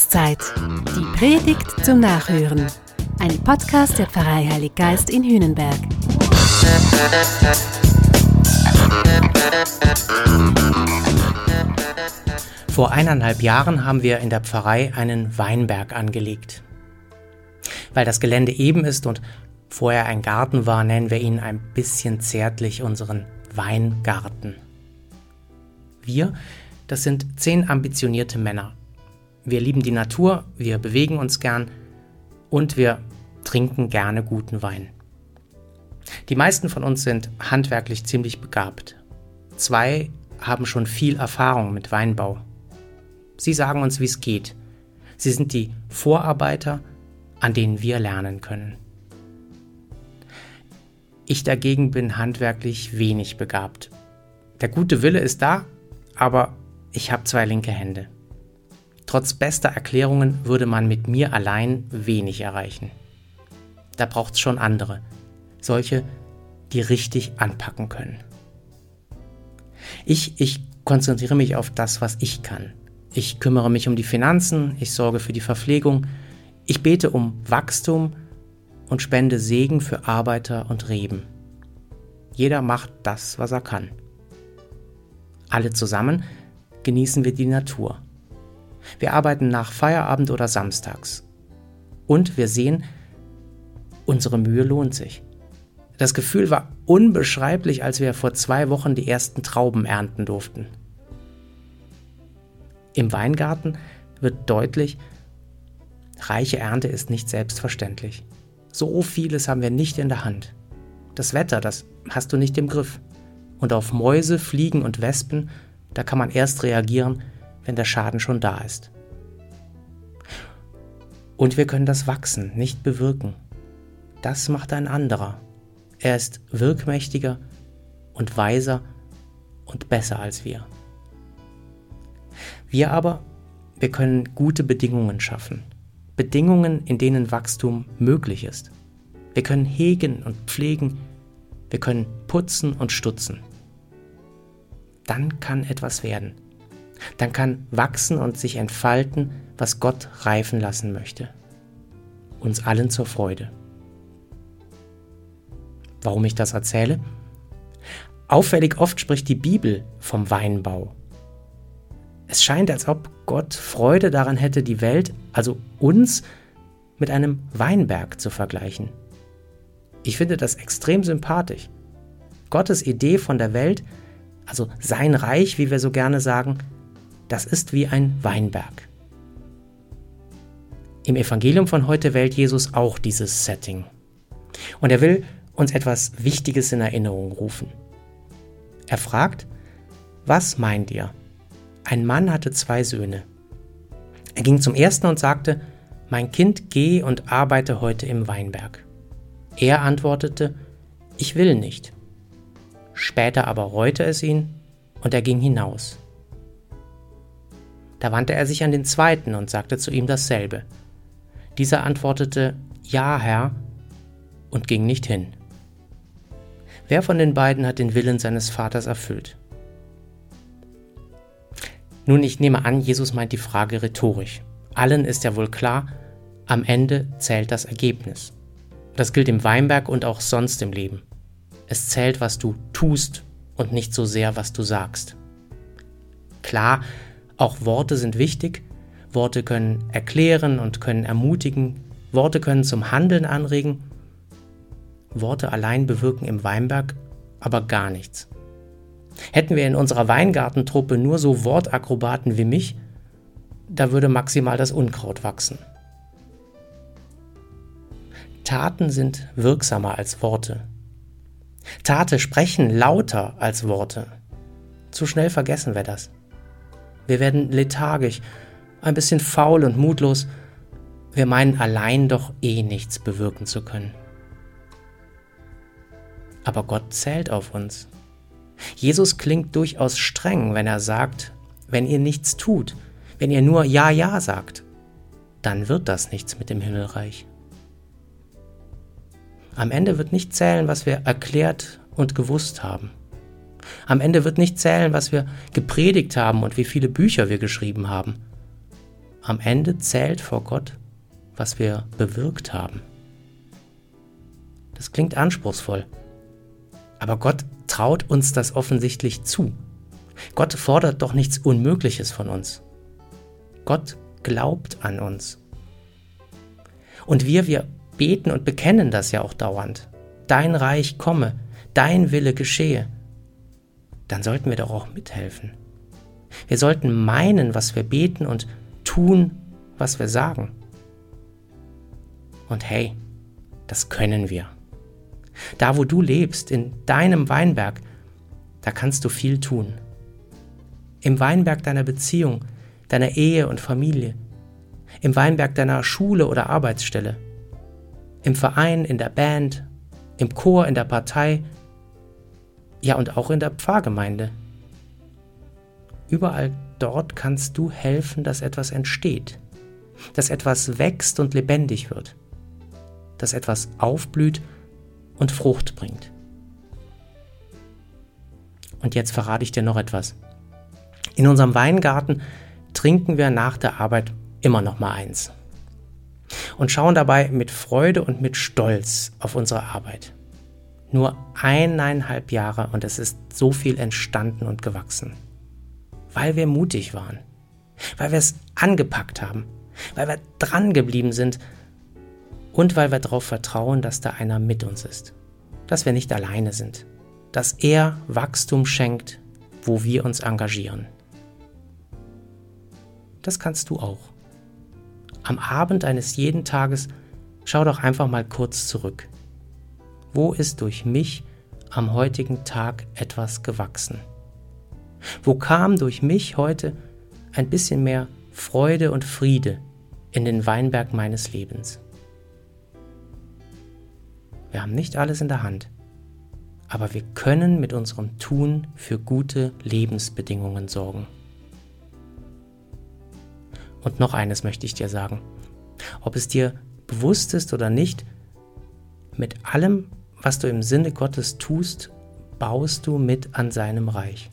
Jahreszeit. Die Predigt zum Nachhören. Ein Podcast der Pfarrei Heilig Geist in Hühnenberg. Vor eineinhalb Jahren haben wir in der Pfarrei einen Weinberg angelegt. Weil das Gelände eben ist und vorher ein Garten war, nennen wir ihn ein bisschen zärtlich unseren Weingarten. Wir, das sind zehn ambitionierte Männer. Wir lieben die Natur, wir bewegen uns gern und wir trinken gerne guten Wein. Die meisten von uns sind handwerklich ziemlich begabt. Zwei haben schon viel Erfahrung mit Weinbau. Sie sagen uns, wie es geht. Sie sind die Vorarbeiter, an denen wir lernen können. Ich dagegen bin handwerklich wenig begabt. Der gute Wille ist da, aber ich habe zwei linke Hände. Trotz bester Erklärungen würde man mit mir allein wenig erreichen. Da braucht es schon andere, solche, die richtig anpacken können. Ich, ich konzentriere mich auf das, was ich kann. Ich kümmere mich um die Finanzen, ich sorge für die Verpflegung, ich bete um Wachstum und spende Segen für Arbeiter und Reben. Jeder macht das, was er kann. Alle zusammen genießen wir die Natur. Wir arbeiten nach Feierabend oder samstags. Und wir sehen, unsere Mühe lohnt sich. Das Gefühl war unbeschreiblich, als wir vor zwei Wochen die ersten Trauben ernten durften. Im Weingarten wird deutlich, reiche Ernte ist nicht selbstverständlich. So vieles haben wir nicht in der Hand. Das Wetter, das hast du nicht im Griff. Und auf Mäuse, Fliegen und Wespen, da kann man erst reagieren, wenn der Schaden schon da ist. Und wir können das Wachsen nicht bewirken. Das macht ein anderer. Er ist wirkmächtiger und weiser und besser als wir. Wir aber, wir können gute Bedingungen schaffen. Bedingungen, in denen Wachstum möglich ist. Wir können hegen und pflegen, wir können putzen und stutzen dann kann etwas werden. Dann kann wachsen und sich entfalten, was Gott reifen lassen möchte. Uns allen zur Freude. Warum ich das erzähle? Auffällig oft spricht die Bibel vom Weinbau. Es scheint, als ob Gott Freude daran hätte, die Welt, also uns, mit einem Weinberg zu vergleichen. Ich finde das extrem sympathisch. Gottes Idee von der Welt also sein Reich, wie wir so gerne sagen, das ist wie ein Weinberg. Im Evangelium von heute wählt Jesus auch dieses Setting. Und er will uns etwas Wichtiges in Erinnerung rufen. Er fragt, was meint ihr? Ein Mann hatte zwei Söhne. Er ging zum ersten und sagte, mein Kind, geh und arbeite heute im Weinberg. Er antwortete, ich will nicht. Später aber reute es ihn, und er ging hinaus. Da wandte er sich an den zweiten und sagte zu ihm dasselbe. Dieser antwortete, Ja, Herr, und ging nicht hin. Wer von den beiden hat den Willen seines Vaters erfüllt? Nun, ich nehme an, Jesus meint die Frage rhetorisch. Allen ist ja wohl klar, am Ende zählt das Ergebnis. Das gilt im Weinberg und auch sonst im Leben. Es zählt, was du tust und nicht so sehr, was du sagst. Klar, auch Worte sind wichtig. Worte können erklären und können ermutigen. Worte können zum Handeln anregen. Worte allein bewirken im Weinberg aber gar nichts. Hätten wir in unserer Weingartentruppe nur so Wortakrobaten wie mich, da würde maximal das Unkraut wachsen. Taten sind wirksamer als Worte. Tate sprechen lauter als Worte. Zu schnell vergessen wir das. Wir werden lethargisch, ein bisschen faul und mutlos. Wir meinen allein doch eh nichts bewirken zu können. Aber Gott zählt auf uns. Jesus klingt durchaus streng, wenn er sagt, wenn ihr nichts tut, wenn ihr nur Ja, Ja sagt, dann wird das nichts mit dem Himmelreich. Am Ende wird nicht zählen, was wir erklärt und gewusst haben. Am Ende wird nicht zählen, was wir gepredigt haben und wie viele Bücher wir geschrieben haben. am Ende zählt vor Gott, was wir bewirkt haben. Das klingt anspruchsvoll, aber Gott traut uns das offensichtlich zu. Gott fordert doch nichts Unmögliches von uns. Gott glaubt an uns. Und wir, wir beten und bekennen das ja auch dauernd. Dein Reich komme, dein Wille geschehe. Dann sollten wir doch auch mithelfen. Wir sollten meinen, was wir beten und tun, was wir sagen. Und hey, das können wir. Da, wo du lebst, in deinem Weinberg, da kannst du viel tun. Im Weinberg deiner Beziehung, deiner Ehe und Familie, im Weinberg deiner Schule oder Arbeitsstelle, im Verein, in der Band, im Chor, in der Partei, ja und auch in der Pfarrgemeinde. Überall dort kannst du helfen, dass etwas entsteht, dass etwas wächst und lebendig wird, dass etwas aufblüht und Frucht bringt. Und jetzt verrate ich dir noch etwas. In unserem Weingarten trinken wir nach der Arbeit immer noch mal eins und schauen dabei mit Freude und mit Stolz auf unsere Arbeit. Nur eineinhalb Jahre und es ist so viel entstanden und gewachsen. Weil wir mutig waren, weil wir es angepackt haben, weil wir dran geblieben sind und weil wir darauf vertrauen, dass da einer mit uns ist, dass wir nicht alleine sind, dass er Wachstum schenkt, wo wir uns engagieren. Das kannst du auch. Am Abend eines jeden Tages schau doch einfach mal kurz zurück. Wo ist durch mich am heutigen Tag etwas gewachsen? Wo kam durch mich heute ein bisschen mehr Freude und Friede in den Weinberg meines Lebens? Wir haben nicht alles in der Hand, aber wir können mit unserem Tun für gute Lebensbedingungen sorgen. Und noch eines möchte ich dir sagen. Ob es dir bewusst ist oder nicht, mit allem, was du im Sinne Gottes tust, baust du mit an seinem Reich.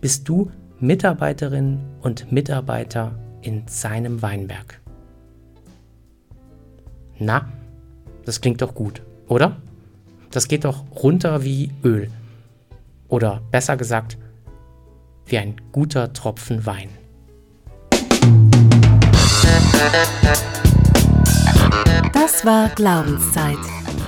Bist du Mitarbeiterin und Mitarbeiter in seinem Weinberg. Na, das klingt doch gut, oder? Das geht doch runter wie Öl. Oder besser gesagt, wie ein guter Tropfen Wein. Das war Glaubenszeit.